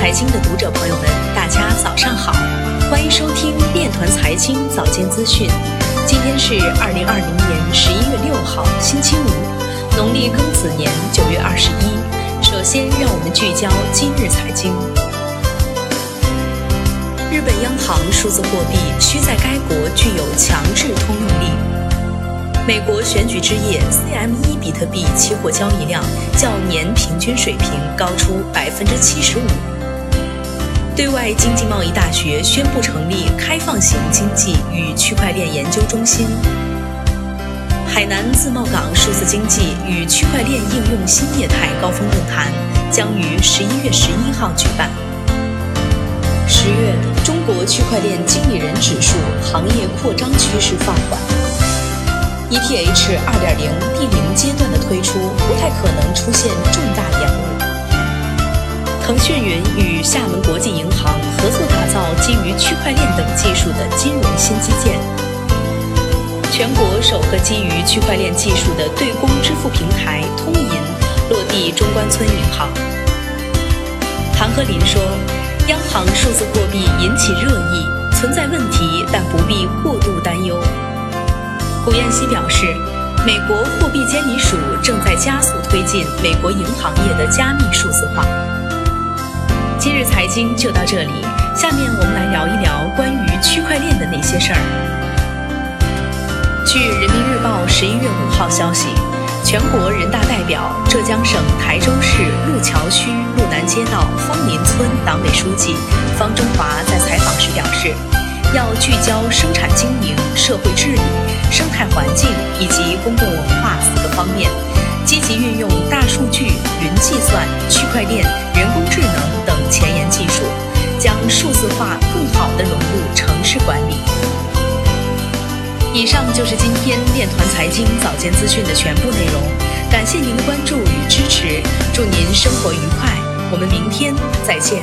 财经的读者朋友们，大家早上好，欢迎收听链团财经早间资讯。今天是二零二零年十一月六号，星期五，农历庚子年九月二十一。首先，让我们聚焦今日财经。日本央行数字货币需在该国具有强制通用力。美国选举之夜，CME 比特币期货交易量较年平均水平高出百分之七十五。对外经济贸易大学宣布成立开放型经济与区块链研究中心。海南自贸港数字经济与区块链应用新业态高峰论坛将于十一月十一号举办。十月，中国区块链经理人指数行业扩张趋势放缓。ETH 二点零第零阶段的推出不太可能出现重。腾讯云与厦门国际银行合作打造基于区块链等技术的金融新基建。全国首个基于区块链技术的对公支付平台通银落地中关村银行。韩鹤林说：“央行数字货币引起热议，存在问题，但不必过度担忧。”胡彦希表示，美国货币监理署正在加速推进美国银行业的加密数字化。今日财经就到这里，下面我们来聊一聊关于区块链的那些事儿。据人民日报十一月五号消息，全国人大代表、浙江省台州市路桥区路南街道方林村党委书记方中华在采访时表示。要聚焦生产经营、社会治理、生态环境以及公共文化四个方面，积极运用大数据、云计算、区块链、人工智能等，数字化更好地融入城市管理。以上就是今天链团财经早间资讯的全部内容，感谢您的关注与支持，祝您生活愉快，我们明天再见。